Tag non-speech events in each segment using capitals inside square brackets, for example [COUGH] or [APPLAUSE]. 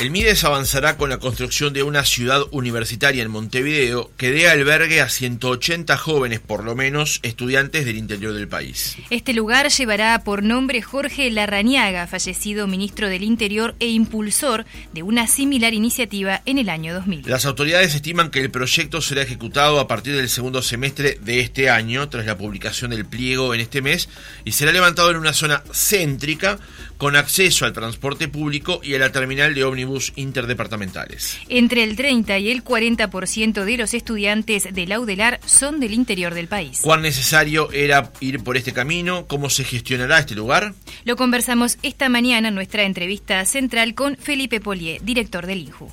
El Mides avanzará con la construcción de una ciudad universitaria en Montevideo que dé albergue a 180 jóvenes, por lo menos, estudiantes del interior del país. Este lugar llevará por nombre Jorge Larrañaga, fallecido ministro del Interior e impulsor de una similar iniciativa en el año 2000. Las autoridades estiman que el proyecto será ejecutado a partir del segundo semestre de este año, tras la publicación del pliego en este mes, y será levantado en una zona céntrica con acceso al transporte público y a la terminal de ómnibus interdepartamentales. Entre el 30 y el 40% de los estudiantes de Laudelar son del interior del país. ¿Cuán necesario era ir por este camino? ¿Cómo se gestionará este lugar? Lo conversamos esta mañana en nuestra entrevista central con Felipe Polié, director del INJU.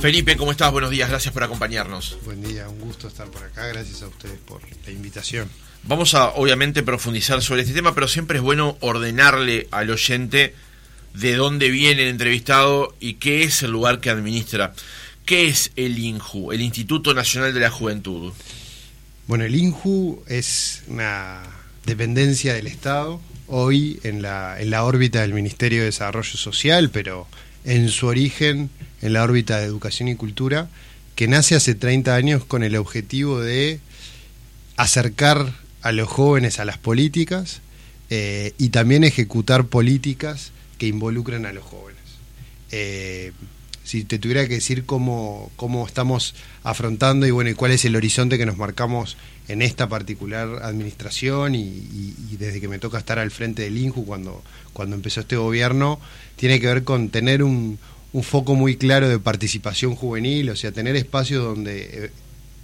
Felipe, ¿cómo estás? Buenos días, gracias por acompañarnos. Buen día, un gusto estar por acá, gracias a ustedes por la invitación. Vamos a obviamente profundizar sobre este tema, pero siempre es bueno ordenarle al oyente de dónde viene el entrevistado y qué es el lugar que administra. ¿Qué es el INJU, el Instituto Nacional de la Juventud? Bueno, el INJU es una dependencia del Estado, hoy en la, en la órbita del Ministerio de Desarrollo Social, pero en su origen en la órbita de Educación y Cultura, que nace hace 30 años con el objetivo de acercar a los jóvenes a las políticas eh, y también ejecutar políticas que involucren a los jóvenes. Eh, si te tuviera que decir cómo, cómo estamos afrontando y bueno y cuál es el horizonte que nos marcamos en esta particular administración y, desde que me toca estar al frente del INJU cuando, cuando empezó este gobierno, tiene que ver con tener un, un foco muy claro de participación juvenil, o sea, tener espacios donde eh,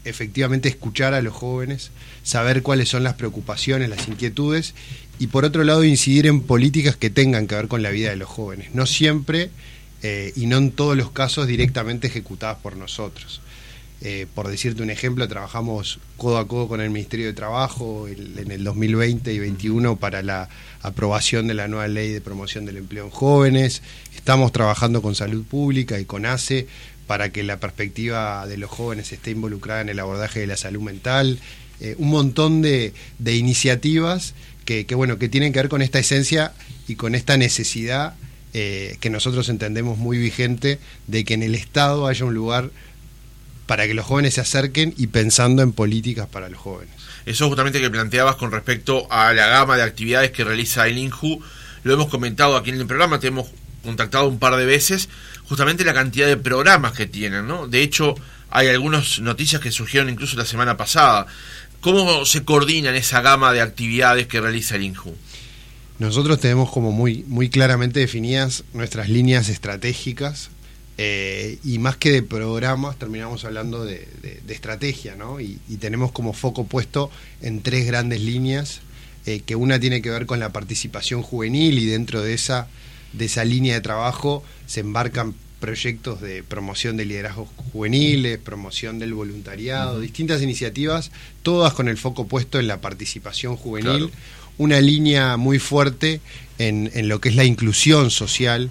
efectivamente escuchar a los jóvenes, saber cuáles son las preocupaciones, las inquietudes, y por otro lado incidir en políticas que tengan que ver con la vida de los jóvenes, no siempre eh, y no en todos los casos directamente ejecutadas por nosotros. Eh, por decirte un ejemplo, trabajamos codo a codo con el Ministerio de Trabajo en el 2020 y 2021 para la aprobación de la nueva ley de promoción del empleo en jóvenes. Estamos trabajando con Salud Pública y con ACE para que la perspectiva de los jóvenes esté involucrada en el abordaje de la salud mental. Eh, un montón de, iniciativas que, bueno, que tienen que ver con esta esencia y con esta necesidad eh, que nosotros entendemos muy vigente de que en el Estado haya un lugar para que los jóvenes se acerquen y pensando en políticas para los jóvenes. Eso justamente que planteabas con respecto a la gama de actividades que realiza el INJU, lo hemos comentado aquí en el programa, te hemos contactado un par de veces, justamente la cantidad de programas que tienen, ¿no? De hecho, hay algunas noticias que surgieron incluso la semana pasada. ¿Cómo se coordinan esa gama de actividades que realiza el INJU? Nosotros tenemos como muy, muy claramente definidas nuestras líneas estratégicas eh, y más que de programas, terminamos hablando de, estrategia, ¿no? Y, tenemos como foco puesto en tres grandes líneas, eh, que una tiene que ver con la participación juvenil y dentro de esa, de esa línea de trabajo se embarcan proyectos de promoción de liderazgos juveniles, promoción del voluntariado, distintas iniciativas, todas con el foco puesto en la participación juvenil, una línea muy fuerte en, en, lo que es la inclusión social,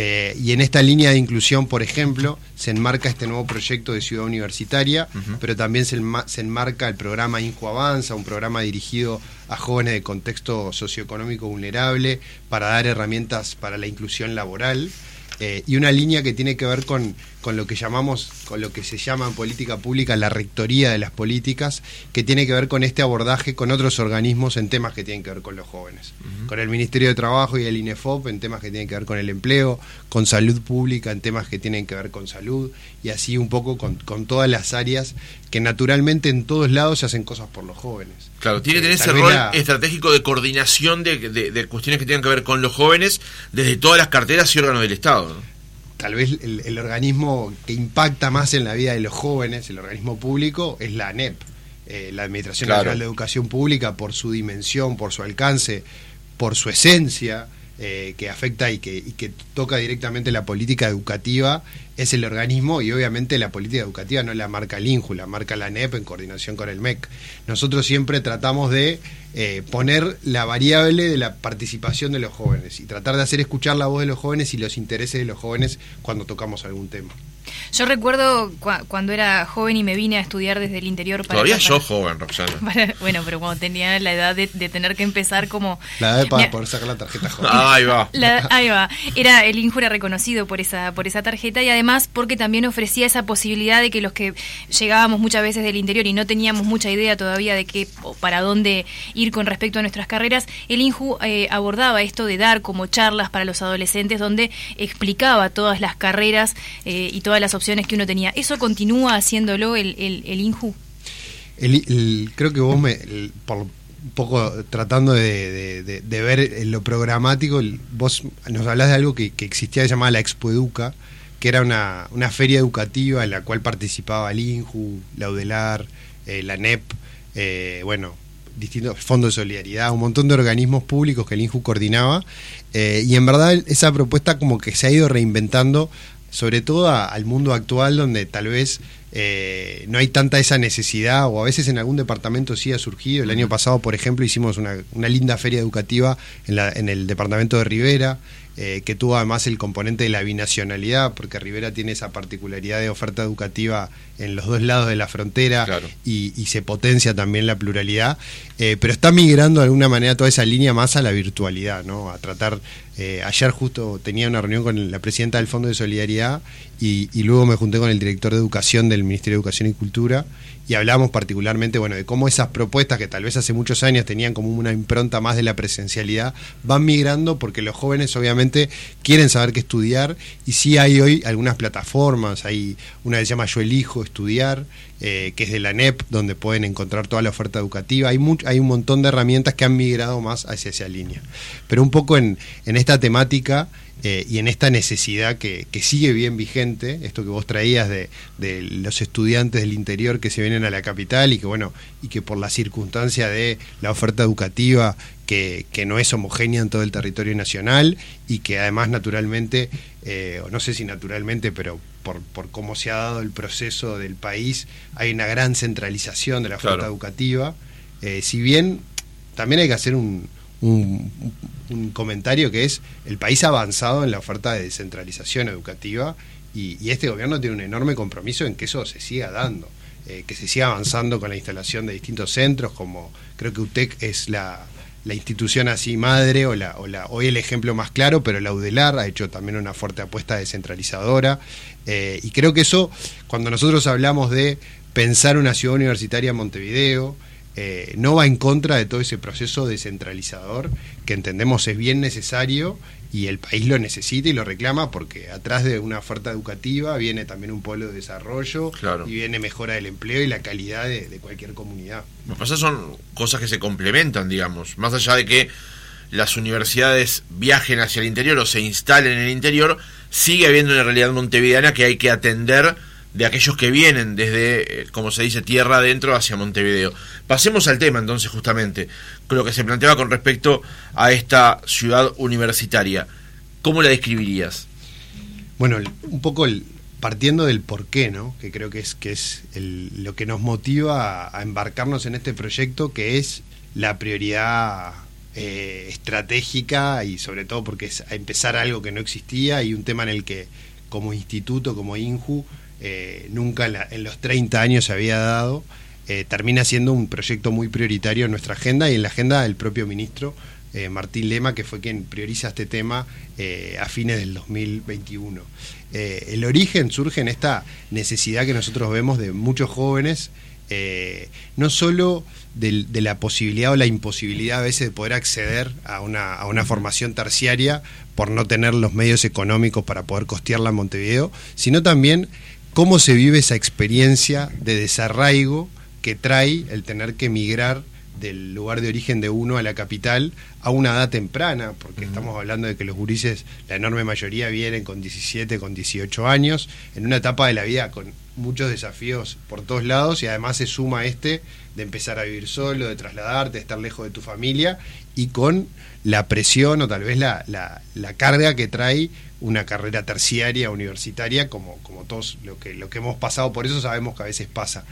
eh, y en esta línea de inclusión, por ejemplo, se enmarca este nuevo proyecto de ciudad universitaria, pero también se, enmarca el programa Inju Avanza, un programa dirigido a jóvenes de contexto socioeconómico vulnerable para dar herramientas para la inclusión laboral. Eh, y una línea que tiene que ver con, con, lo que llamamos, con lo que se llama en política pública la rectoría de las políticas, que tiene que ver con este abordaje con otros organismos en temas que tienen que ver con los jóvenes. Con el Ministerio de Trabajo y el INEFOP en temas que tienen que ver con el empleo, con salud pública en temas que tienen que ver con salud, y así un poco con, con todas las áreas que naturalmente en todos lados se hacen cosas por los jóvenes. Claro, tiene que tener ese rol estratégico de coordinación de, cuestiones que tienen que ver con los jóvenes desde todas las carteras y órganos del Estado. Tal vez el, organismo que impacta más en la vida de los jóvenes, el organismo público, es la ANEP, eh, la Administración Nacional de Educación Pública, por su dimensión, por su alcance, por su esencia, eh, que afecta y que, y que, toca directamente la política educativa es el organismo y obviamente la política educativa no la marca el INJU, la marca la NEP en coordinación con el MEC. Nosotros siempre tratamos de eh, poner la variable de la participación de los jóvenes y tratar de hacer escuchar la voz de los jóvenes y los intereses de los jóvenes cuando tocamos algún tema. Yo recuerdo cuando era joven y me vine a estudiar desde el interior. Para Todavía yo joven, Roxana. [LAUGHS] bueno, pero cuando tenía la edad de, tener que empezar como... La edad de para poder sacar la tarjeta joven. [LAUGHS] ahí va. ahí va. Era, el INJU era reconocido por esa, por esa tarjeta y además porque también ofrecía esa posibilidad de que los que llegábamos muchas veces del interior y no teníamos mucha idea todavía de qué o para dónde ir con respecto a nuestras carreras, el INJU eh, abordaba esto de dar como charlas para los adolescentes donde explicaba todas las carreras eh, y todas las opciones que uno tenía. ¿Eso continúa haciéndolo el, INJU? creo que vos me, por un poco tratando de, ver lo programático, vos nos hablás de algo que, existía llamada la Expo Educa, que era una, una, feria educativa en la cual participaba el INJU, la UDELAR, eh, la NEP, eh, bueno, distintos fondos de solidaridad, un montón de organismos públicos que el INJU coordinaba, y en verdad esa propuesta como que se ha ido reinventando sobre todo al mundo actual donde tal vez eh, no hay tanta esa necesidad o a veces en algún departamento sí ha surgido. El año pasado, por ejemplo, hicimos una, una linda feria educativa en, la, en el departamento de Rivera. Eh, que tuvo además el componente de la binacionalidad, porque Rivera tiene esa particularidad de oferta educativa en los dos lados de la frontera y, se potencia también la pluralidad, eh, pero está migrando de alguna manera toda esa línea más a la virtualidad, ¿no? a tratar, eh, ayer justo tenía una reunión con la presidenta del Fondo de Solidaridad y, luego me junté con el director de Educación del Ministerio de Educación y Cultura y hablamos particularmente bueno, de cómo esas propuestas que tal vez hace muchos años tenían como una impronta más de la presencialidad, van migrando porque los jóvenes obviamente quieren saber qué estudiar y sí hay hoy algunas plataformas, hay una que se llama Yo Elijo Estudiar, eh, que es de la NEP, donde pueden encontrar toda la oferta educativa. Hay, hay un montón de herramientas que han migrado más hacia esa línea. Pero un poco en, en esta temática eh, y en esta necesidad que, sigue bien vigente, esto que vos traías de, los estudiantes del interior que se vienen a la capital y que bueno, y que por la circunstancia de la oferta educativa que, no es homogénea en todo el territorio nacional y que además naturalmente, eh, o no sé si naturalmente, pero por, por cómo se ha dado el proceso del país, hay una gran centralización de la oferta educativa. Eh, si bien también hay que hacer un, un, comentario que es el país ha avanzado en la oferta de descentralización educativa y, este gobierno tiene un enorme compromiso en que eso se siga dando, eh, que se siga avanzando con la instalación de distintos centros, como creo que UTEC es la, institución así madre o, la, o la, hoy el ejemplo más claro, pero la UDELAR ha hecho también una fuerte apuesta descentralizadora eh, y creo que eso, cuando nosotros hablamos de pensar una ciudad universitaria en Montevideo, eh, no va en contra de todo ese proceso descentralizador que entendemos es bien necesario y el país lo necesita y lo reclama porque atrás de una oferta educativa viene también un pueblo de desarrollo y viene mejora del empleo y la calidad de, cualquier comunidad. Lo que pasa son cosas que se complementan, digamos, más allá de que las universidades viajen hacia el interior o se instalen en el interior, sigue habiendo una realidad montevideana que hay que atender de aquellos que vienen desde, eh, como se dice, tierra adentro hacia Montevideo. Pasemos al tema entonces justamente, lo que se planteaba con respecto a esta ciudad universitaria. ¿Cómo la describirías? Bueno, un poco partiendo del por qué, ¿no? que creo que es, que es lo que nos motiva a, embarcarnos en este proyecto, que es la prioridad eh, estratégica y sobre todo porque es empezar algo que no existía y un tema en el que como instituto, como INJU, eh, nunca en, los 30 años se había dado, eh, termina siendo un proyecto muy prioritario en nuestra agenda y en la agenda del propio ministro eh, Martín Lema, que fue quien prioriza este tema a fines del 2021. el origen surge en esta necesidad que nosotros vemos de muchos jóvenes, no solo de, la posibilidad o la imposibilidad a veces de poder acceder a una, a una formación terciaria por no tener los medios económicos para poder costearla en Montevideo, sino también cómo se vive esa experiencia de desarraigo que trae el tener que emigrar del lugar de origen de uno a la capital a una edad temprana, porque estamos hablando de que los gurises, la enorme mayoría vienen con 17, con 18 años, en una etapa de la vida con muchos desafíos por todos lados y además se suma este de empezar a vivir solo, de trasladarte, de estar lejos de tu familia y con la presión o tal vez la, la carga que trae una carrera terciaria, universitaria, como, como todos lo que, lo que hemos pasado, por eso sabemos que a veces pasa.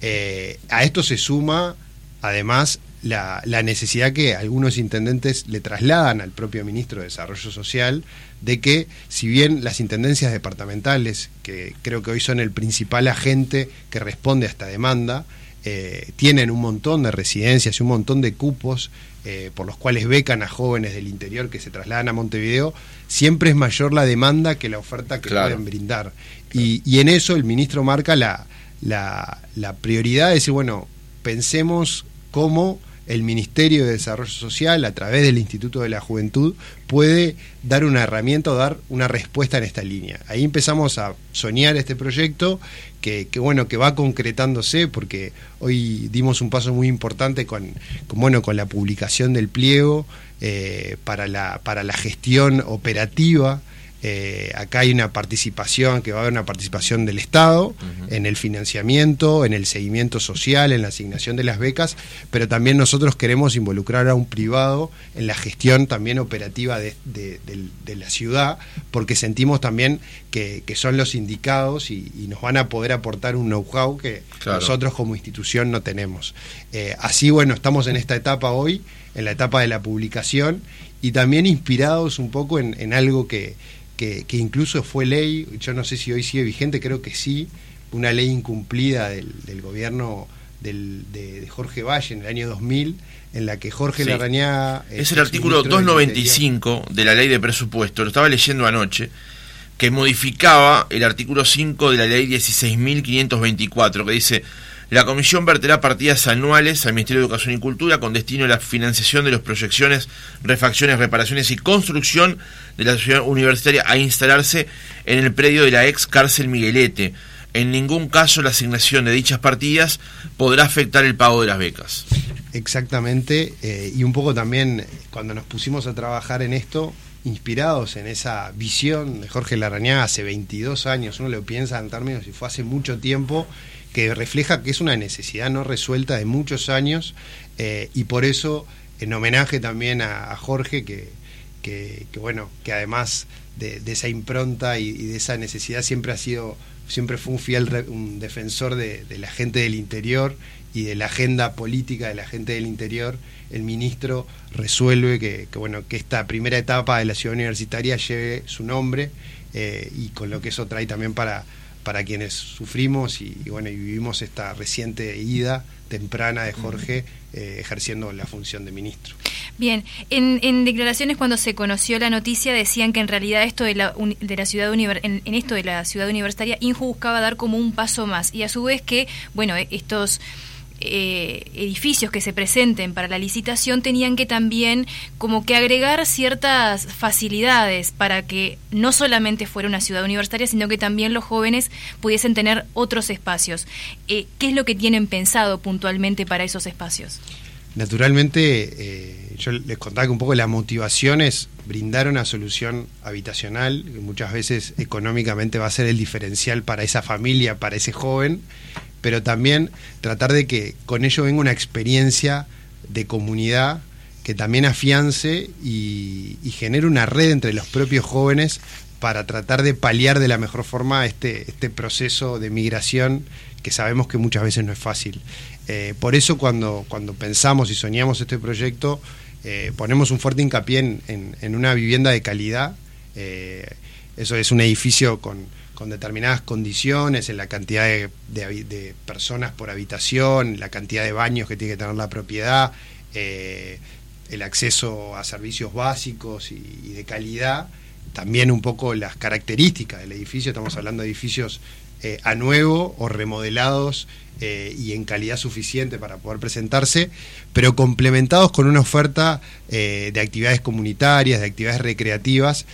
Eh, a esto se suma, además, la, necesidad que algunos intendentes le trasladan al propio ministro de Desarrollo Social de que si bien las intendencias departamentales, que creo que hoy son el principal agente que responde a esta demanda, eh, tienen un montón de residencias y un montón de cupos eh, por los cuales becan a jóvenes del interior que se trasladan a Montevideo, siempre es mayor la demanda que la oferta que pueden brindar. Y, y, en eso el ministro marca la, la, la prioridad de decir, bueno, pensemos cómo el Ministerio de Desarrollo Social, a través del Instituto de la Juventud, puede dar una herramienta o dar una respuesta en esta línea. Ahí empezamos a soñar este proyecto que, bueno, que va concretándose porque hoy dimos un paso muy importante con, bueno, con la publicación del pliego eh, para, la, para la gestión operativa eh, acá hay una participación, que va a haber una participación del Estado en el financiamiento, en el seguimiento social, en la asignación de las becas, pero también nosotros queremos involucrar a un privado en la gestión también operativa de, la ciudad, porque sentimos también que, son los indicados y, nos van a poder aportar un know-how que nosotros como institución no tenemos. Eh, así, bueno, estamos en esta etapa hoy, en la etapa de la publicación, y también inspirados un poco en algo que que, incluso fue ley, yo no sé si hoy sigue vigente, creo que sí, una ley incumplida del, gobierno de, Jorge Valle en el año 2000, en la que Jorge sí. Es el artículo 295 de la ley de presupuesto, lo estaba leyendo anoche, que modificaba el artículo 5 de la ley 16.524, que dice la Comisión verterá partidas anuales al Ministerio de Educación y Cultura con destino a la financiación de las proyecciones, refacciones, reparaciones y construcción de la ciudad universitaria a instalarse en el predio de la ex cárcel Miguelete. En ningún caso la asignación de dichas partidas podrá afectar el pago de las becas. Exactamente, eh, y un poco también cuando nos pusimos a trabajar en esto, inspirados en esa visión de Jorge Larañaga hace 22 años, uno lo piensa en términos y fue hace mucho tiempo, que refleja que es una necesidad no resuelta de muchos años eh, y por eso en homenaje también a, Jorge que, que, bueno que además de, esa impronta y, de esa necesidad siempre ha sido siempre fue un fiel un defensor de, la gente del interior y de la agenda política de la gente del interior el ministro resuelve que, bueno que esta primera etapa de la ciudad universitaria lleve su nombre eh, y con lo que eso trae también para para quienes sufrimos y, bueno y vivimos esta reciente ida temprana de Jorge eh, ejerciendo la función de ministro. Bien, en, declaraciones cuando se conoció la noticia decían que en realidad esto de la, de la ciudad en, en, esto de la ciudad universitaria Inju buscaba dar como un paso más y a su vez que bueno estos eh, edificios que se presenten para la licitación tenían que también como que agregar ciertas facilidades para que no solamente fuera una ciudad universitaria, sino que también los jóvenes pudiesen tener otros espacios. Eh, ¿Qué es lo que tienen pensado puntualmente para esos espacios? Naturalmente, eh, yo les contaba que un poco la motivación es brindar una solución habitacional, que muchas veces económicamente va a ser el diferencial para esa familia, para ese joven, pero también tratar de que con ello venga una experiencia de comunidad que también afiance y, genere una red entre los propios jóvenes para tratar de paliar de la mejor forma este, este proceso de migración que sabemos que muchas veces no es fácil. Eh, por eso cuando, cuando pensamos y soñamos este proyecto, eh, ponemos un fuerte hincapié en, una vivienda de calidad. Eh, eso es un edificio con, con determinadas condiciones, en la cantidad de, personas por habitación, la cantidad de baños que tiene que tener la propiedad, eh, el acceso a servicios básicos y, de calidad, también un poco las características del edificio, estamos hablando de edificios eh, a nuevo o remodelados eh, y en calidad suficiente para poder presentarse, pero complementados con una oferta de actividades comunitarias, de actividades recreativas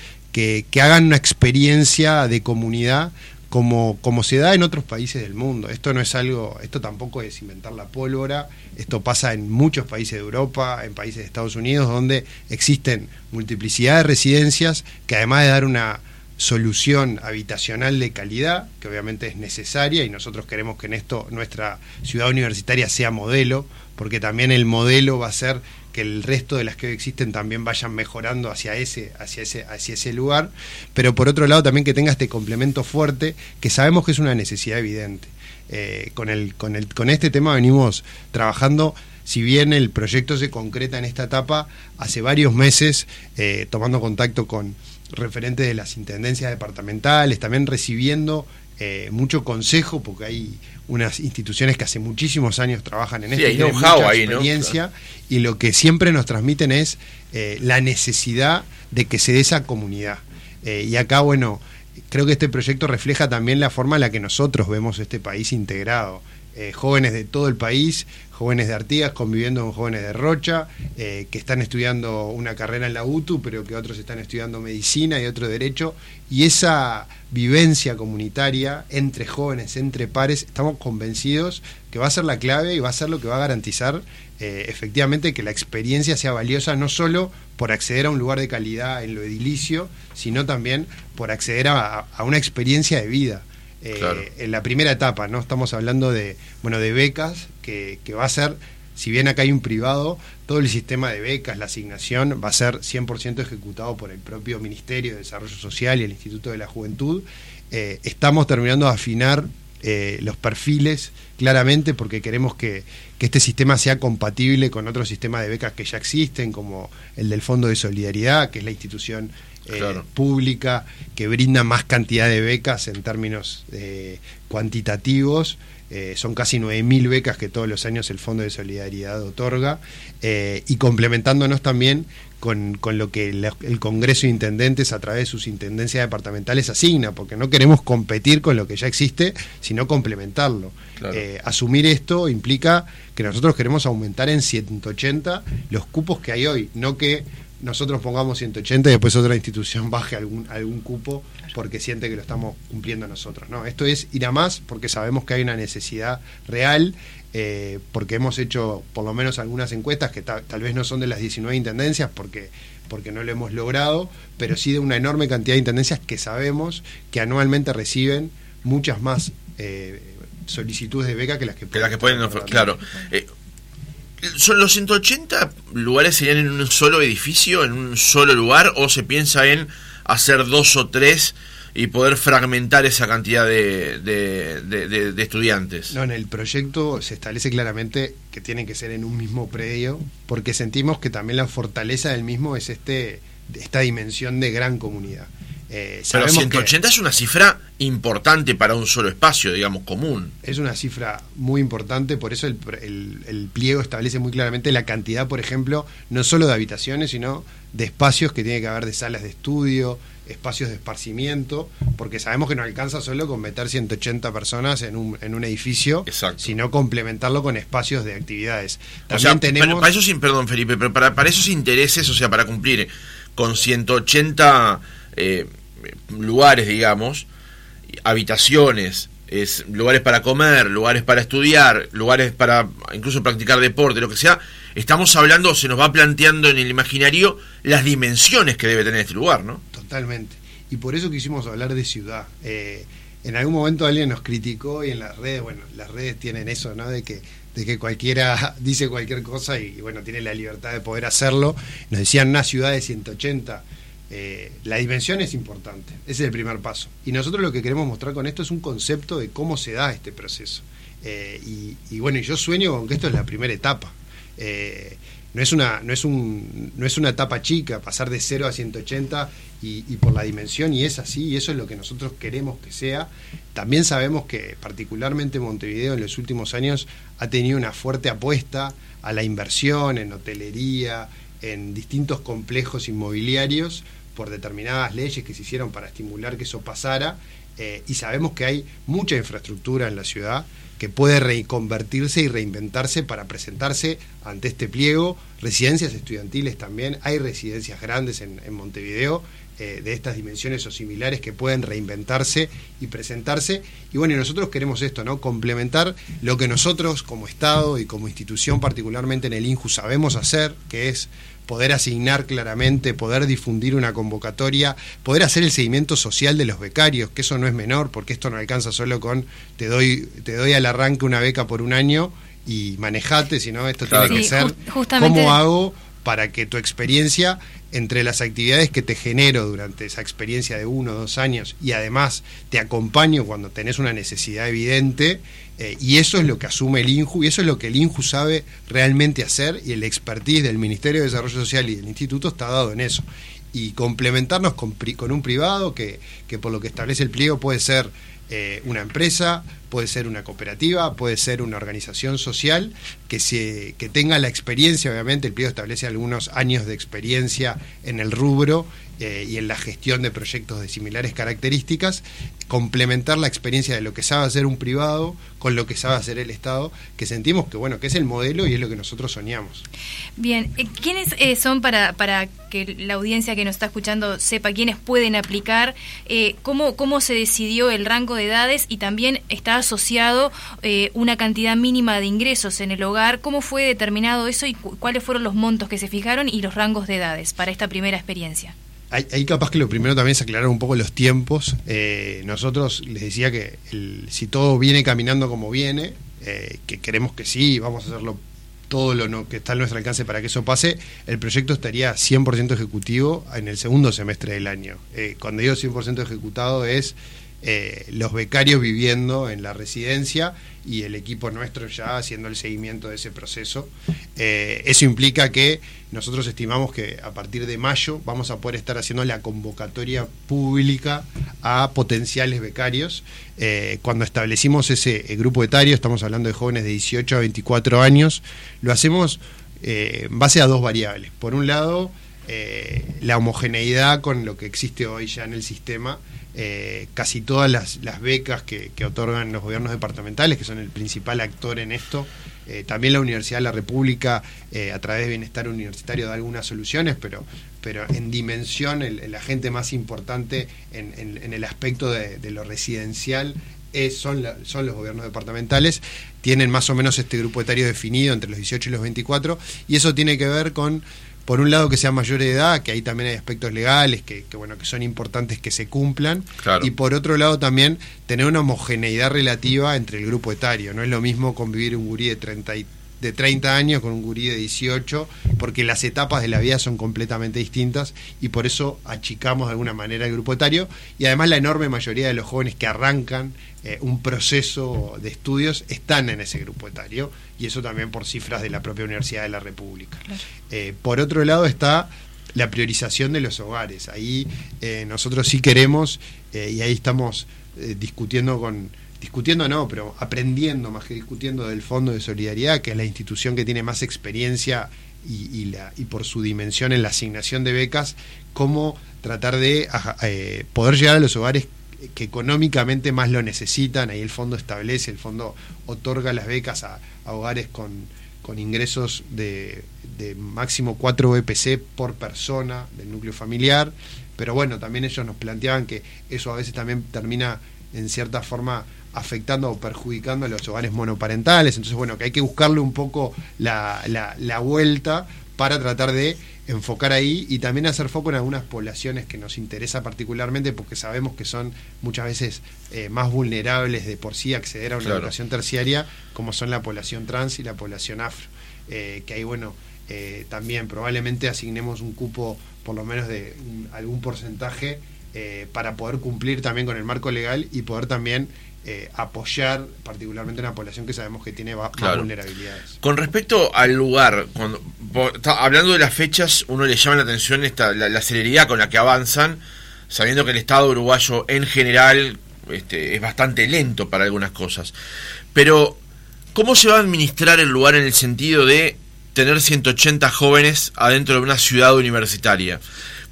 que, hagan una experiencia de comunidad como, como se da en otros países del mundo. Esto no es algo, esto tampoco es inventar la pólvora, esto pasa en muchos países de Europa, en países de Estados Unidos, donde existen multiplicidad de residencias que además de dar una solución habitacional de calidad, que obviamente es necesaria y nosotros queremos que en esto nuestra ciudad universitaria sea modelo, porque también el modelo va a ser que el resto de las que existen también vayan mejorando hacia ese, hacia ese, hacia ese lugar, pero por otro lado también que tenga este complemento fuerte, que sabemos que es una necesidad evidente. Eh, con, el, con, el, con este tema venimos trabajando si bien el proyecto se concreta en esta etapa, hace varios meses, eh, tomando contacto con referentes de las intendencias departamentales, también recibiendo eh, mucho consejo, porque hay unas instituciones que hace muchísimos años trabajan en esto, hay tienen mucha ahí, ¿no? experiencia, y lo que siempre nos transmiten es eh, la necesidad de que se dé esa comunidad. Eh, y acá, bueno, creo que este proyecto refleja también la forma en la que nosotros vemos este país integrado. Eh, jóvenes de todo el país, jóvenes de Artigas conviviendo con jóvenes de Rocha, eh, que están estudiando una carrera en la UTU, pero que otros están estudiando medicina y otro derecho, y esa vivencia comunitaria entre jóvenes, entre pares, estamos convencidos que va a ser la clave y va a ser lo que va a garantizar eh, efectivamente que la experiencia sea valiosa no solo por acceder a un lugar de calidad en lo edilicio, sino también por acceder a, a una experiencia de vida. Eh, Claro. En la primera etapa, ¿no? Estamos hablando de, bueno, de becas, que, que va a ser, si bien acá hay un privado, todo el sistema de becas, la asignación, va a ser 100% ejecutado por el propio Ministerio de Desarrollo Social y el Instituto de la Juventud. Eh, estamos terminando de afinar eh, los perfiles claramente porque queremos que, que este sistema sea compatible con otros sistemas de becas que ya existen, como el del Fondo de Solidaridad, que es la institución eh, Claro. pública que brinda más cantidad de becas en términos eh, cuantitativos. Eh, son casi 9.000 becas que todos los años el Fondo de Solidaridad otorga. eh, y complementándonos también con, con lo que el Congreso de Intendentes a través de sus intendencias departamentales asigna, porque no queremos competir con lo que ya existe, sino complementarlo. Claro. Eh, asumir esto implica que nosotros queremos aumentar en 180 los cupos que hay hoy, no que nosotros pongamos 180 y después otra institución [LAUGHS] baje algún, algún cupo porque siente que lo estamos cumpliendo nosotros. No, esto es ir a más porque sabemos que hay una necesidad real, eh, porque hemos hecho por lo menos algunas encuestas que ta- tal vez no son de las 19 intendencias porque, porque no lo hemos logrado, pero sí de una enorme cantidad de intendencias que sabemos que anualmente reciben muchas más eh, solicitudes de beca que las que Que las que pueden claro. Eh, ¿Son los 180 lugares serían en un solo edificio, en un solo lugar, o se piensa en hacer dos o tres y poder fragmentar esa cantidad de, de- de- de- estudiantes? No, en el proyecto se establece claramente que tienen que ser en un mismo predio, porque sentimos que también la fortaleza del mismo es este esta dimensión de gran comunidad. Eh, Pero sabemos que 180 es una cifra importante para un solo espacio, digamos, común. es una cifra muy importante, por eso el, el- el pliego establece muy claramente la cantidad, por ejemplo, no solo de habitaciones, sino de espacios que tiene que haber de salas de estudio, espacios de esparcimiento, porque sabemos que no alcanza solo con meter 180 personas en un, en un edificio, Exacto. sino complementarlo con espacios de actividades. O También sea, tenemos... para, para esos, in- perdón Felipe, pero para, para esos intereses, o sea, para cumplir con 180 eh, lugares, digamos, habitaciones, es, lugares para comer, lugares para estudiar, lugares para incluso practicar deporte, lo que sea, estamos hablando, se nos va planteando en el imaginario las dimensiones que debe tener este lugar, ¿no? Totalmente. Y por eso quisimos hablar de ciudad. Eh, en algún momento alguien nos criticó y en las redes, bueno, las redes tienen eso, ¿no? De que, de que cualquiera [LAUGHS] dice cualquier cosa y, bueno, tiene la libertad de poder hacerlo. Nos decían una ciudad de 180. Eh, la dimensión es importante, ese es el primer paso. Y nosotros lo que queremos mostrar con esto es un concepto de cómo se da este proceso. Eh, y, y bueno, yo sueño con que esto es la primera etapa. Eh, no es una no es un no es una etapa chica pasar de 0 a 180 y, y por la dimensión y es así y eso es lo que nosotros queremos que sea también sabemos que particularmente Montevideo en los últimos años ha tenido una fuerte apuesta a la inversión en hotelería en distintos complejos inmobiliarios por determinadas leyes que se hicieron para estimular que eso pasara eh, y sabemos que hay mucha infraestructura en la ciudad que puede reconvertirse y reinventarse para presentarse ante este pliego. Residencias estudiantiles también, hay residencias grandes en, en Montevideo eh, de estas dimensiones o similares que pueden reinventarse y presentarse. Y bueno, y nosotros queremos esto, ¿no? Complementar lo que nosotros como Estado y como institución, particularmente en el INJU, sabemos hacer, que es poder asignar claramente, poder difundir una convocatoria, poder hacer el seguimiento social de los becarios, que eso no es menor, porque esto no alcanza solo con te doy, te doy al arranque una beca por un año y manejate, sino esto Claro. tiene que Sí, ser justamente- cómo hago para que tu experiencia, entre las actividades que te genero durante esa experiencia de uno o dos años y además te acompaño cuando tenés una necesidad evidente, eh, y eso es lo que asume el INJU y eso es lo que el INJU sabe realmente hacer y el expertise del Ministerio de Desarrollo Social y del Instituto está dado en eso. Y complementarnos con, con un privado que, que por lo que establece el pliego puede ser eh, una empresa, puede ser una cooperativa, puede ser una organización social que, se, que tenga la experiencia, obviamente el pliego establece algunos años de experiencia en el rubro eh, y en la gestión de proyectos de similares características, complementar la experiencia de lo que sabe hacer un privado con lo que sabe hacer el Estado, que sentimos que bueno, que es el modelo y es lo que nosotros soñamos. Bien, eh, ¿quiénes eh, son para, para que la audiencia que nos está escuchando sepa quiénes pueden aplicar? Eh, ¿cómo, ¿Cómo se decidió el rango de edades y también está asociado una cantidad mínima de ingresos en el hogar? ¿Cómo fue determinado eso y cuáles fueron los montos que se fijaron y los rangos de edades para esta primera experiencia? Ahí capaz que lo primero también es aclarar un poco los tiempos. Eh, nosotros les decía que si todo viene caminando como viene, eh, que queremos que sí, vamos a hacerlo todo lo que está a nuestro alcance para que eso pase, el proyecto estaría 100% ejecutivo en el segundo semestre del año. Eh, cuando digo 100% ejecutado es eh, los becarios viviendo en la residencia y el equipo nuestro ya haciendo el seguimiento de ese proceso. Eh, eso implica que nosotros estimamos que a partir de mayo vamos a poder estar haciendo la convocatoria pública a potenciales becarios. Eh, cuando establecimos ese grupo etario, estamos hablando de jóvenes de 18 a 24 años, lo hacemos en base a dos variables. Por un lado, la homogeneidad con lo que existe hoy ya en el sistema eh, casi todas las, becas que, otorgan los gobiernos departamentales, que son el principal actor en esto. Eh, también la Universidad de la República, eh, a través de Bienestar Universitario, da algunas soluciones, pero, pero en dimensión el, agente más importante en, el aspecto de, lo residencial son, son los gobiernos departamentales, tienen más o menos este grupo etario definido entre los 18 y los 24, y eso tiene que ver con por un lado que sea mayor de edad, que ahí también hay aspectos legales que, bueno que son importantes que se cumplan, y por otro lado también tener una homogeneidad relativa entre el grupo etario. No es lo mismo convivir un gurí de 30 de 30 años con un gurí de 18, porque las etapas de la vida son completamente distintas y por eso achicamos de alguna manera el grupo etario y además la enorme mayoría de los jóvenes que arrancan eh, un proceso de estudios están en ese grupo etario y eso también por cifras de la propia Universidad de la República. Eh, por otro lado está la priorización de los hogares. Ahí eh, nosotros sí queremos, y ahí estamos discutiendo con, discutiendo no, pero aprendiendo más que discutiendo del Fondo de Solidaridad, que es la institución que tiene más experiencia y, la, y por su dimensión en la asignación de becas, cómo tratar de poder llegar a los hogares que económicamente más lo necesitan, ahí el fondo establece, el fondo otorga las becas a, hogares con, ingresos de, de, máximo 4 BPC por persona del núcleo familiar, pero bueno, también ellos nos planteaban que eso a veces también termina en cierta forma afectando o perjudicando a los hogares monoparentales, entonces bueno, que hay que buscarle un poco la, la, la vuelta para tratar de enfocar ahí y también hacer foco en algunas poblaciones que nos interesa particularmente porque sabemos que son muchas veces eh, más vulnerables de por sí a acceder a una educación terciaria, como son la población trans y la población afro. Eh, que ahí, bueno, eh, también probablemente asignemos un cupo por lo menos de algún porcentaje para poder cumplir también con el marco legal y poder también eh, apoyar particularmente una población que sabemos que tiene más vulnerabilidades. Con respecto al lugar, cuando, hablando de las fechas, uno le llama la atención esta, la, celeridad con la que avanzan, sabiendo que el Estado uruguayo en general este, es bastante lento para algunas cosas. Pero, ¿cómo se va a administrar el lugar en el sentido de tener 180 jóvenes adentro de una ciudad universitaria?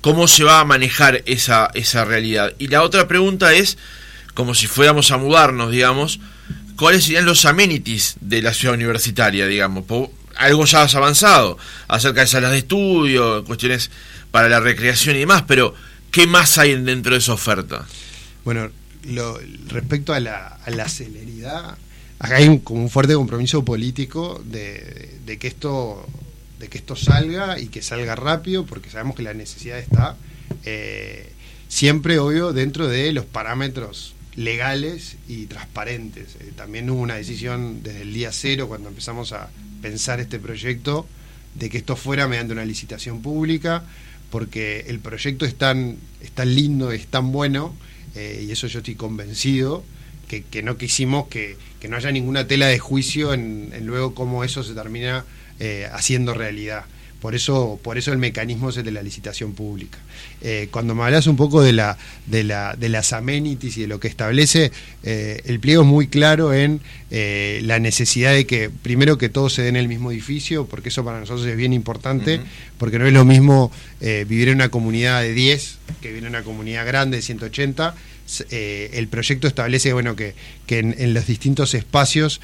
¿Cómo se va a manejar esa, esa realidad? Y la otra pregunta es como si fuéramos a mudarnos, digamos, cuáles serían los amenities de la ciudad universitaria, digamos. Algo ya has avanzado acerca de salas de estudio, cuestiones para la recreación y demás, pero ¿qué más hay dentro de esa oferta? Bueno, respecto a la, celeridad, acá hay un, como un fuerte compromiso político de, que esto de que esto salga y que salga rápido, porque sabemos que la necesidad está. Eh, siempre, obvio, dentro de los parámetros legales y transparentes. Eh, también hubo una decisión desde el día cero cuando empezamos a pensar este proyecto de que esto fuera mediante una licitación pública, porque el proyecto es tan, es tan lindo, es tan bueno, eh, y eso yo estoy convencido, que, no quisimos que, no haya ninguna tela de juicio en, luego cómo eso se termina eh, haciendo realidad. Por eso, por eso el mecanismo es el de la licitación pública. Eh, cuando me hablas un poco de, la, de, la, de las amenities y de lo que establece, eh, el pliego es muy claro en eh, la necesidad de que, primero, que todo se dé en el mismo edificio, porque eso para nosotros es bien importante, porque no es lo mismo vivir en una comunidad de 10 que vivir en una comunidad grande de 180. el proyecto establece bueno que, que en, los distintos espacios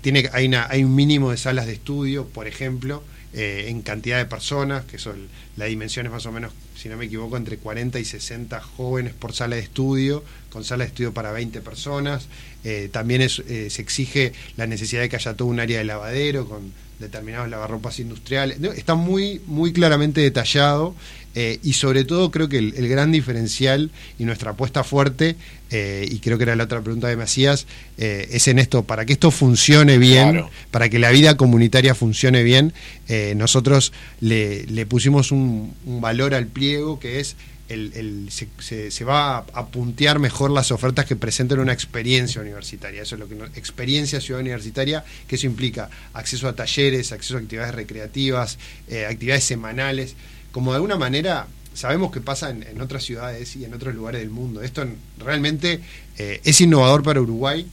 tiene, hay, hay un mínimo de salas de estudio, por ejemplo, eh, en cantidad de personas, que son la dimensión es más o menos, si no me equivoco, entre 40 y 60 jóvenes por sala de estudio, con sala de estudio para 20 personas. Eh, también es, eh, se exige la necesidad de que haya todo un área de lavadero con determinados lavarropas industriales. está muy, muy claramente detallado eh, y sobre todo creo que el, gran diferencial y nuestra apuesta fuerte, eh, y creo que era la otra pregunta de Macías, eh, es en esto, para que esto funcione bien, para que la vida comunitaria funcione bien, nosotros le, pusimos un, valor al pliego que es el, se, va a, puntear mejor las ofertas que presenten una experiencia universitaria. Eso es lo que experiencia ciudad universitaria, que eso implica acceso a talleres, acceso a actividades recreativas, actividades semanales como de alguna manera sabemos que pasa en, otras ciudades y en otros lugares del mundo. Esto realmente eh, es innovador para Uruguay,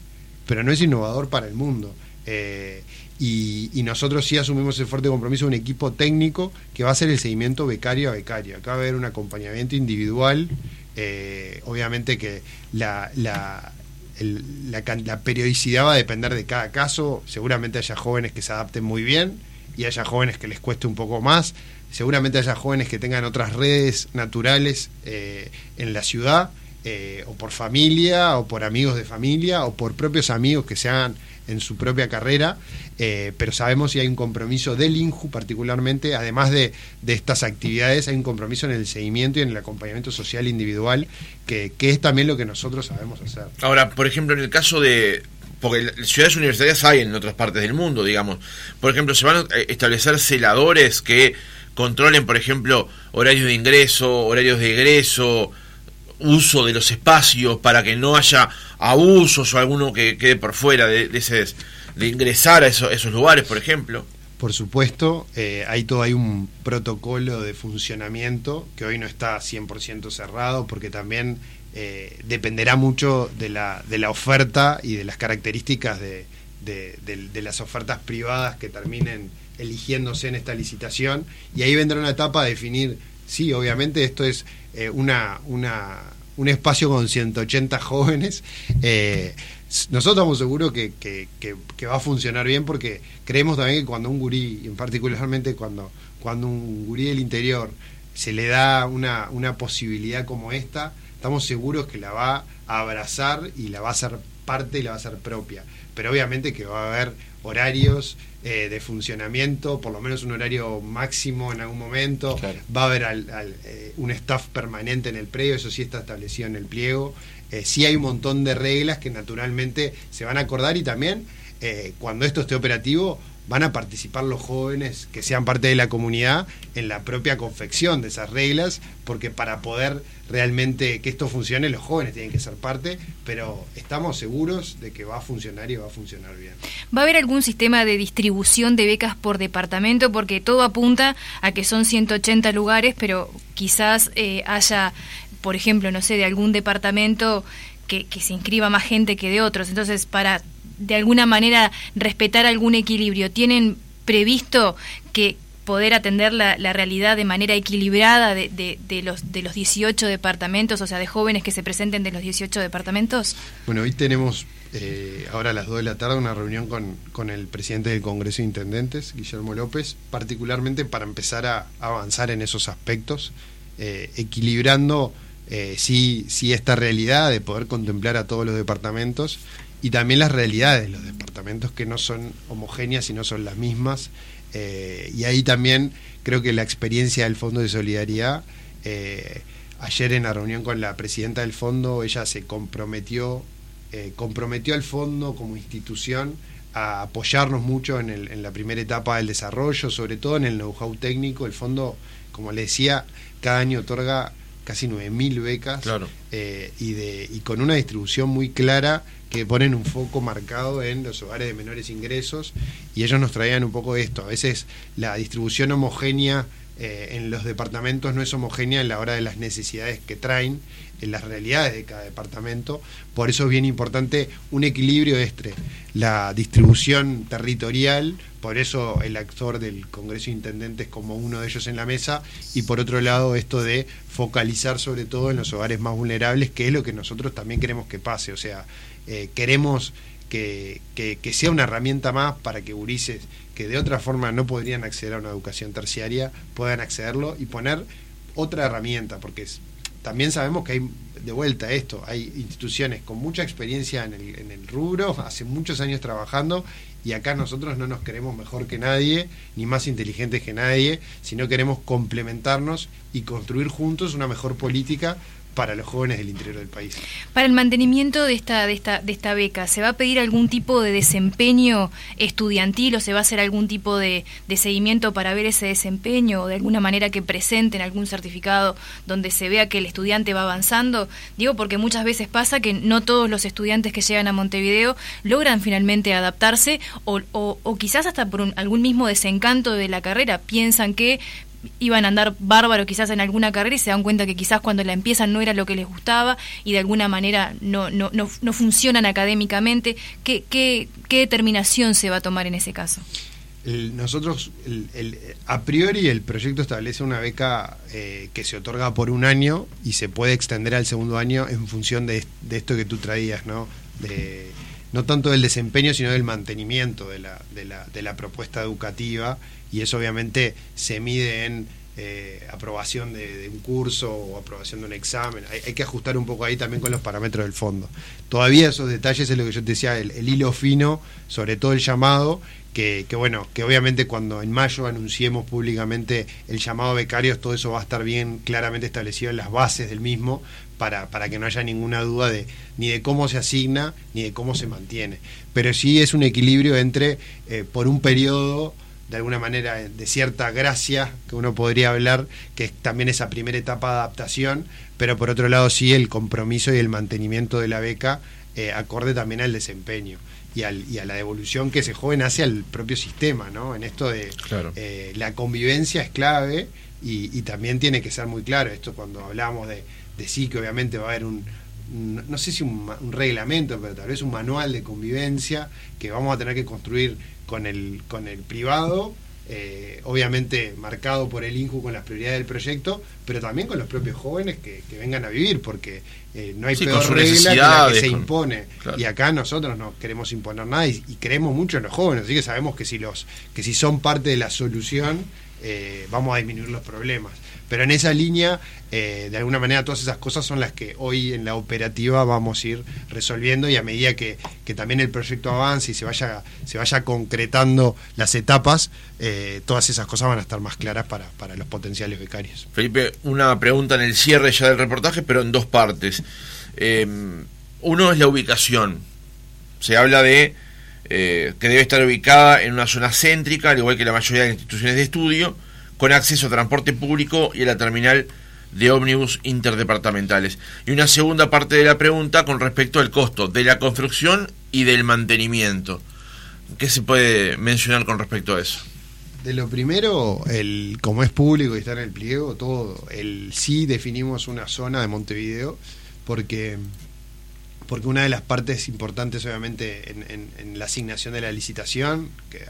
pero no es innovador para el mundo. Eh, y, nosotros sí asumimos el fuerte compromiso de un equipo técnico que va a hacer el seguimiento becario a becario. Acá va a haber un acompañamiento individual. Eh, obviamente que la, la, la periodicidad va a depender de cada caso. Seguramente haya jóvenes que se adapten muy bien y haya jóvenes que les cueste un poco más seguramente haya jóvenes que tengan otras redes naturales eh, en la ciudad, eh, o por familia, o por amigos de familia, o por propios amigos que se hagan en su propia carrera, eh, pero sabemos si hay un compromiso del INJU particularmente, además de, estas actividades, hay un compromiso en el seguimiento y en el acompañamiento social individual, que, que es también lo que nosotros sabemos hacer. Ahora, por ejemplo, en el caso de, porque ciudades universitarias hay en otras partes del mundo, digamos. Por ejemplo, se van a establecer celadores que controlen, por ejemplo, horarios de ingreso, horarios de egreso, uso de los espacios para que no haya abusos o alguno que quede por fuera de, ese, de ingresar a, esos lugares, por ejemplo. Por supuesto, eh, hay todo hay un protocolo de funcionamiento que hoy no está 100% cerrado porque también eh, dependerá mucho de la, de la oferta y de las características de, de las ofertas privadas que terminen eligiéndose en esta licitación y ahí vendrá una etapa a definir, sí, obviamente esto es eh, una, una, un espacio con 180 jóvenes. Eh, nosotros estamos seguros que, que, va a funcionar bien porque creemos también que cuando un gurí, y particularmente cuando, cuando un gurí del interior se le da una, una posibilidad como esta, estamos seguros que la va a abrazar y la va a hacer parte y la va a hacer propia. Pero obviamente que va a haber horarios eh, de funcionamiento, por lo menos un horario máximo en algún momento. Va a haber eh, un staff permanente en el predio, eso sí está establecido en el pliego. Eh, sí hay un montón de reglas que naturalmente se van a acordar y también cuando esto esté operativo van a participar los jóvenes que sean parte de la comunidad en la propia confección de esas reglas, porque para poder realmente que esto funcione, los jóvenes tienen que ser parte, pero estamos seguros de que va a funcionar y va a funcionar bien. ¿Va a haber algún sistema de distribución de becas por departamento? Porque todo apunta a que son 180 lugares, pero quizás eh, haya, por ejemplo, no sé, de algún departamento que, que se inscriba más gente que de otros. Entonces, para de alguna manera respetar algún equilibrio? ¿Tienen previsto que poder atender la, realidad de manera equilibrada de, de, los, de los 18 departamentos, o sea, de jóvenes que se presenten de los 18 departamentos? Bueno, hoy tenemos eh, ahora a las 2 de la tarde una reunión con, con, el presidente del Congreso de Intendentes, Guillermo López, particularmente para empezar a avanzar en esos aspectos, eh, equilibrando eh, sí, sí esta realidad de poder contemplar a todos los departamentos y también las realidades de los departamentos que no son homogéneas y no son las mismas. Eh, y ahí también creo que la experiencia del Fondo de Solidaridad, eh, ayer en la reunión con la presidenta del fondo, ella se comprometió, eh, comprometió al fondo como institución a apoyarnos mucho en la primera etapa del desarrollo, sobre todo en el know-how técnico. El fondo, como le decía, cada año otorga casi 9.000 becas eh, y, de, y con una distribución muy clara que ponen un foco marcado en los hogares de menores ingresos y ellos nos traían un poco esto. A veces la distribución homogénea eh, en los departamentos no es homogénea en la hora de las necesidades que traen, en las realidades de cada departamento. Por eso es bien importante un equilibrio entre la distribución territorial, por eso el actor del Congreso de Intendentes como uno de ellos en la mesa, y por otro lado esto de focalizar sobre todo en los hogares más vulnerables, que es lo que nosotros también queremos que pase. O sea, eh, queremos que, que, sea una herramienta más para que Urises que de otra forma no podrían acceder a una educación terciaria, puedan accederlo y poner otra herramienta, porque también sabemos que hay, de vuelta esto, hay instituciones con mucha experiencia en el, en el rubro, hace muchos años trabajando, y acá nosotros no nos queremos mejor que nadie, ni más inteligentes que nadie, sino queremos complementarnos y construir juntos una mejor política para los jóvenes del interior del país. Para el mantenimiento de esta, de esta, de esta beca, ¿se va a pedir algún tipo de desempeño estudiantil o se va a hacer algún tipo de, seguimiento para ver ese desempeño o de alguna manera que presenten algún certificado donde se vea que el estudiante va avanzando? Digo porque muchas veces pasa que no todos los estudiantes que llegan a Montevideo logran finalmente adaptarse o, o, quizás hasta por algún mismo desencanto de la carrera piensan que iban a andar bárbaro quizás en alguna carrera y se dan cuenta que quizás cuando la empiezan no era lo que les gustaba y de alguna manera no, no, no, no funcionan académicamente. ¿Qué, ¿Qué, qué, determinación se va a tomar en ese caso? nosotros, a priori, el proyecto establece una beca eh, que se otorga por un año y se puede extender al segundo año en función de, de esto que tú traías, ¿no? De, no tanto del desempeño, sino del mantenimiento de la, de la, de la propuesta educativa y eso obviamente se mide en eh, aprobación de, un curso o aprobación de un examen. Hay, que ajustar un poco ahí también con los parámetros del fondo. Todavía esos detalles es lo que yo te decía, el, hilo fino, sobre todo el llamado, que, que, bueno, que obviamente cuando en mayo anunciemos públicamente el llamado a becarios, todo eso va a estar bien claramente establecido en las bases del mismo, para, para que no haya ninguna duda de ni de cómo se asigna ni de cómo se mantiene. Pero sí es un equilibrio entre, eh, por un periodo, de alguna manera de cierta gracia que uno podría hablar, que es también esa primera etapa de adaptación, pero por otro lado sí el compromiso y el mantenimiento de la beca eh, acorde también al desempeño y, al, y a la devolución que ese joven hace al propio sistema, ¿no? En esto de eh, la convivencia es clave y, también tiene que ser muy claro, esto cuando hablamos de, de sí que obviamente va a haber un, no sé si un, reglamento, pero tal vez un manual de convivencia que vamos a tener que construir con el, con el privado, eh, obviamente marcado por el INJU con las prioridades del proyecto, pero también con los propios jóvenes que, vengan a vivir, porque eh, no hay peor regla que la que se impone. Y acá nosotros no queremos imponer nada y, y, creemos mucho en los jóvenes, así que sabemos que si, los, que si son parte de la solución, eh, vamos a disminuir los problemas. Pero en esa línea, eh, de alguna manera, todas esas cosas son las que hoy en la operativa vamos a ir resolviendo y a medida que, también el proyecto avance y se vaya, se vaya concretando las etapas, eh, todas esas cosas van a estar más claras para, para los potenciales becarios. Felipe, una pregunta en el cierre ya del reportaje, pero en dos partes. uno es la ubicación. Se habla de eh, que debe estar ubicada en una zona céntrica, al igual que la mayoría de las instituciones de estudio, con acceso a transporte público y a la terminal de ómnibus interdepartamentales. Y una segunda parte de la pregunta con respecto al costo de la construcción y del mantenimiento. ¿Qué se puede mencionar con respecto a eso? De lo primero, el, como es público y está en el pliego, todo, el sí definimos una zona de Montevideo, porque porque una de las partes importantes obviamente en, la asignación de la licitación, que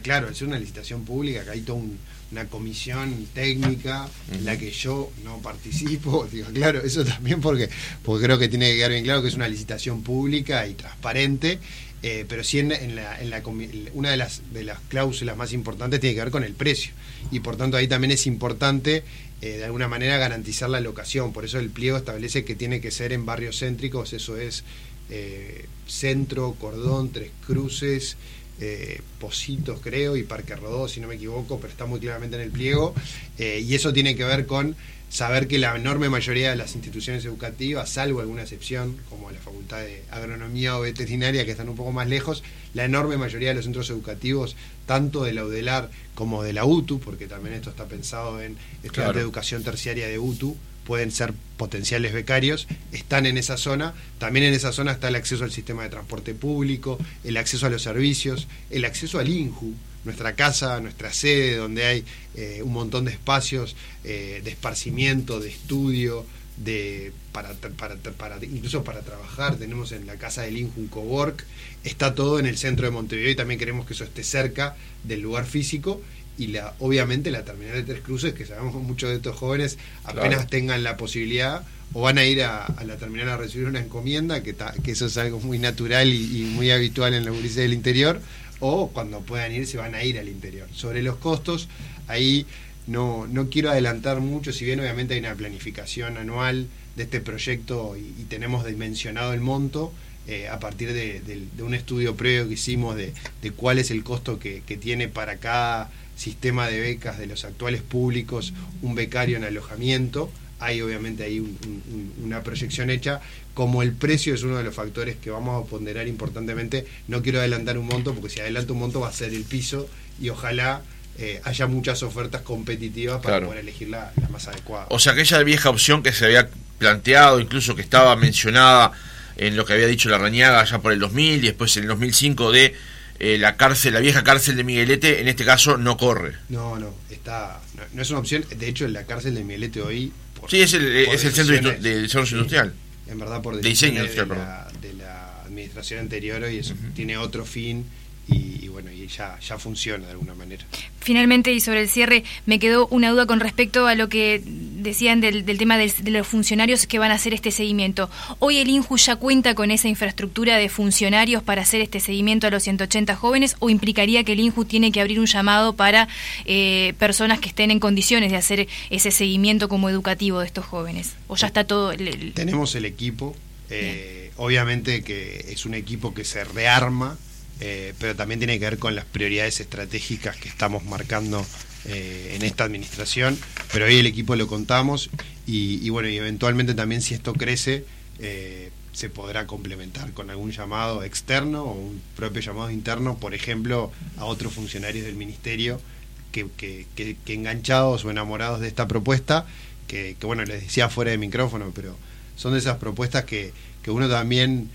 claro, es una licitación pública, que hay toda una comisión técnica en la que yo no participo, [LAUGHS] digo, claro, eso también porque, porque creo que tiene que quedar bien claro que es una licitación pública y transparente, eh, pero sí en, en, la, en la, una de las, de las cláusulas más importantes tiene que ver con el precio, y por tanto ahí también es importante eh, de alguna manera garantizar la locación. Por eso el pliego establece que tiene que ser en barrios céntricos, eso es eh, Centro, Cordón, Tres Cruces, eh, Positos creo, y Parque Rodó, si no me equivoco, pero está muy claramente en el pliego. y eso tiene que ver con saber que la enorme mayoría de las instituciones educativas, salvo alguna excepción, como la Facultad de Agronomía o Veterinaria, que están un poco más lejos, la enorme mayoría de los centros educativos, tanto de la UDELAR como de la UTU, porque también esto está pensado en estudiantes de educación terciaria de UTU, pueden ser potenciales becarios, están en esa zona. También en esa zona está el acceso al sistema de transporte público, el acceso a los servicios, el acceso al INJU, nuestra casa, nuestra sede, donde hay eh, un montón de espacios eh, de esparcimiento, de estudio, de para, para, para, incluso para trabajar. Tenemos en la casa del INJU un cowork. Está todo en el centro de Montevideo y también queremos que eso esté cerca del lugar físico y la, obviamente la terminal de Tres Cruces, que sabemos que muchos de estos jóvenes apenas tengan la posibilidad o van a ir a, la terminal a recibir una encomienda, que, que eso es algo muy natural y, muy habitual en la policía del interior, o cuando puedan ir se van a ir al interior. Sobre los costos, ahí no, no quiero adelantar mucho, si bien obviamente hay una planificación anual de este proyecto y, tenemos dimensionado el monto, eh, a partir de, un estudio previo que hicimos de, cuál es el costo que, que tiene para cada sistema de becas de los actuales públicos un becario en alojamiento. Hay obviamente ahí una proyección hecha. Como el precio es uno de los factores que vamos a ponderar importantemente, no quiero adelantar un monto, porque si adelanto un monto va a ser el piso y ojalá eh, haya muchas ofertas competitivas para poder elegir la, más adecuada. O sea, aquella vieja opción que se había planteado, incluso que estaba mencionada en lo que había dicho la Rañaga ya por el 2000 y después en el 2005 de eh, la cárcel, la vieja cárcel de Miguelete, en este caso no corre. No, no, está, no, es una opción. De hecho, la cárcel de Miguelete hoy. sí, es el, es el centro de desarrollo industrial. En verdad, por de diseño de, la, de la administración anterior, y eso tiene otro fin y, bueno, y ya, ya funciona de alguna manera. Finalmente, y sobre el cierre, me quedó una duda con respecto a lo que decían del, tema de los funcionarios que van a hacer este seguimiento. Hoy el INJU ya cuenta con esa infraestructura de funcionarios para hacer este seguimiento a los 180 jóvenes o implicaría que el INJU tiene que abrir un llamado para eh, personas que estén en condiciones de hacer ese seguimiento como educativo de estos jóvenes? ¿O ya está todo? Tenemos el equipo. Eh, obviamente que es un equipo que se rearma eh, pero también tiene que ver con las prioridades estratégicas que estamos marcando eh, en esta administración, pero hoy el equipo lo contamos y, bueno, y eventualmente también si esto crece, eh, se podrá complementar con algún llamado externo o un propio llamado interno, por ejemplo, a otros funcionarios del ministerio que, que, enganchados o enamorados de esta propuesta, que, bueno, les decía fuera de micrófono, pero son de esas propuestas que, uno también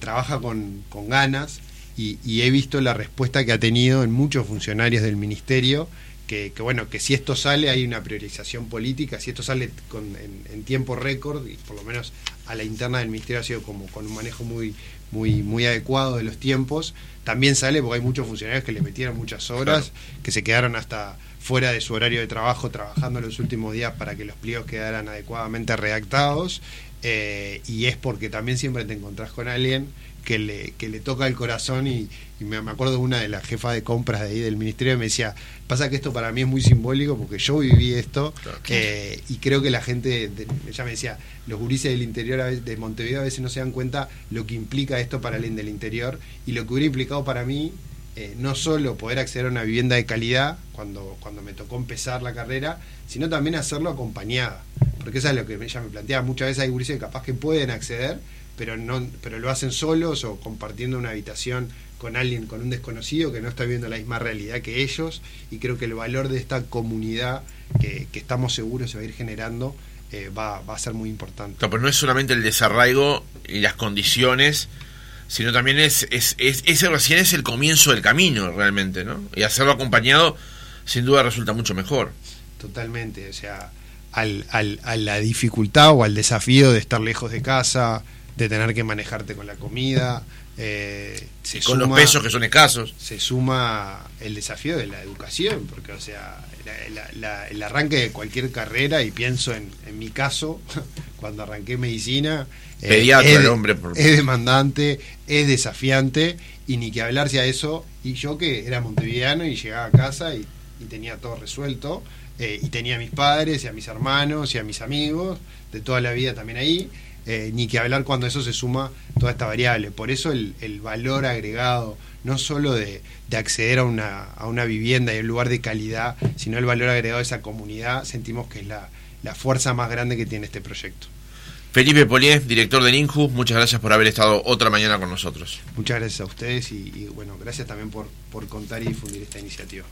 trabaja con, con ganas y, he visto la respuesta que ha tenido en muchos funcionarios del ministerio, que, bueno, que si esto sale hay una priorización política, si esto sale con, en, tiempo récord, y por lo menos a la interna del ministerio ha sido como con un manejo muy, muy, muy adecuado de los tiempos, también sale porque hay muchos funcionarios que le metieron muchas horas, que se quedaron hasta fuera de su horario de trabajo trabajando los últimos días para que los pliegos quedaran adecuadamente redactados, eh, y es porque también siempre te encontrás con alguien que le, que le toca el corazón y, me, acuerdo de una de las jefas de compras de ahí del ministerio me decía, pasa que esto para mí es muy simbólico porque yo viví esto eh, y creo que la gente, ella me decía, los gurises del interior de Montevideo a veces no se dan cuenta lo que implica esto para alguien del interior y lo que hubiera implicado para mí eh, no solo poder acceder a una vivienda de calidad cuando, cuando me tocó empezar la carrera, sino también hacerlo acompañada. Porque eso es lo que ella me planteaba. Muchas veces hay gurises que capaz que pueden acceder, pero no pero lo hacen solos o compartiendo una habitación con alguien con un desconocido que no está viviendo la misma realidad que ellos y creo que el valor de esta comunidad que, estamos seguros se va a ir generando eh, va, va, a ser muy importante. No, pero no es solamente el desarraigo y las condiciones, sino también es, es, es, ese recién es el comienzo del camino realmente, ¿no? Y hacerlo acompañado sin duda resulta mucho mejor. Totalmente, o sea, al, al, a la dificultad o al desafío de estar lejos de casa, de tener que manejarte con la comida. Eh, con los pesos que son escasos. Se suma el desafío de la educación, porque, o sea, el arranque de cualquier carrera, y pienso en, en mi caso, [LAUGHS] cuando arranqué medicina, eh, es, el hombre es demandante, es desafiante, y ni que hablarse a eso. Y yo que era montevideano y llegaba a casa y, tenía todo resuelto, eh, y tenía a mis padres y a mis hermanos y a mis amigos de toda la vida también ahí, eh, ni que hablar cuando eso se suma toda esta variable. Por eso el, valor agregado, no solo de, acceder a una, a una vivienda y un lugar de calidad, sino el valor agregado de esa comunidad, sentimos que es la, la fuerza más grande que tiene este proyecto. Felipe Polié, director del INJU, muchas gracias por haber estado otra mañana con nosotros. Muchas gracias a ustedes y, y bueno, gracias también por, por contar y difundir esta iniciativa.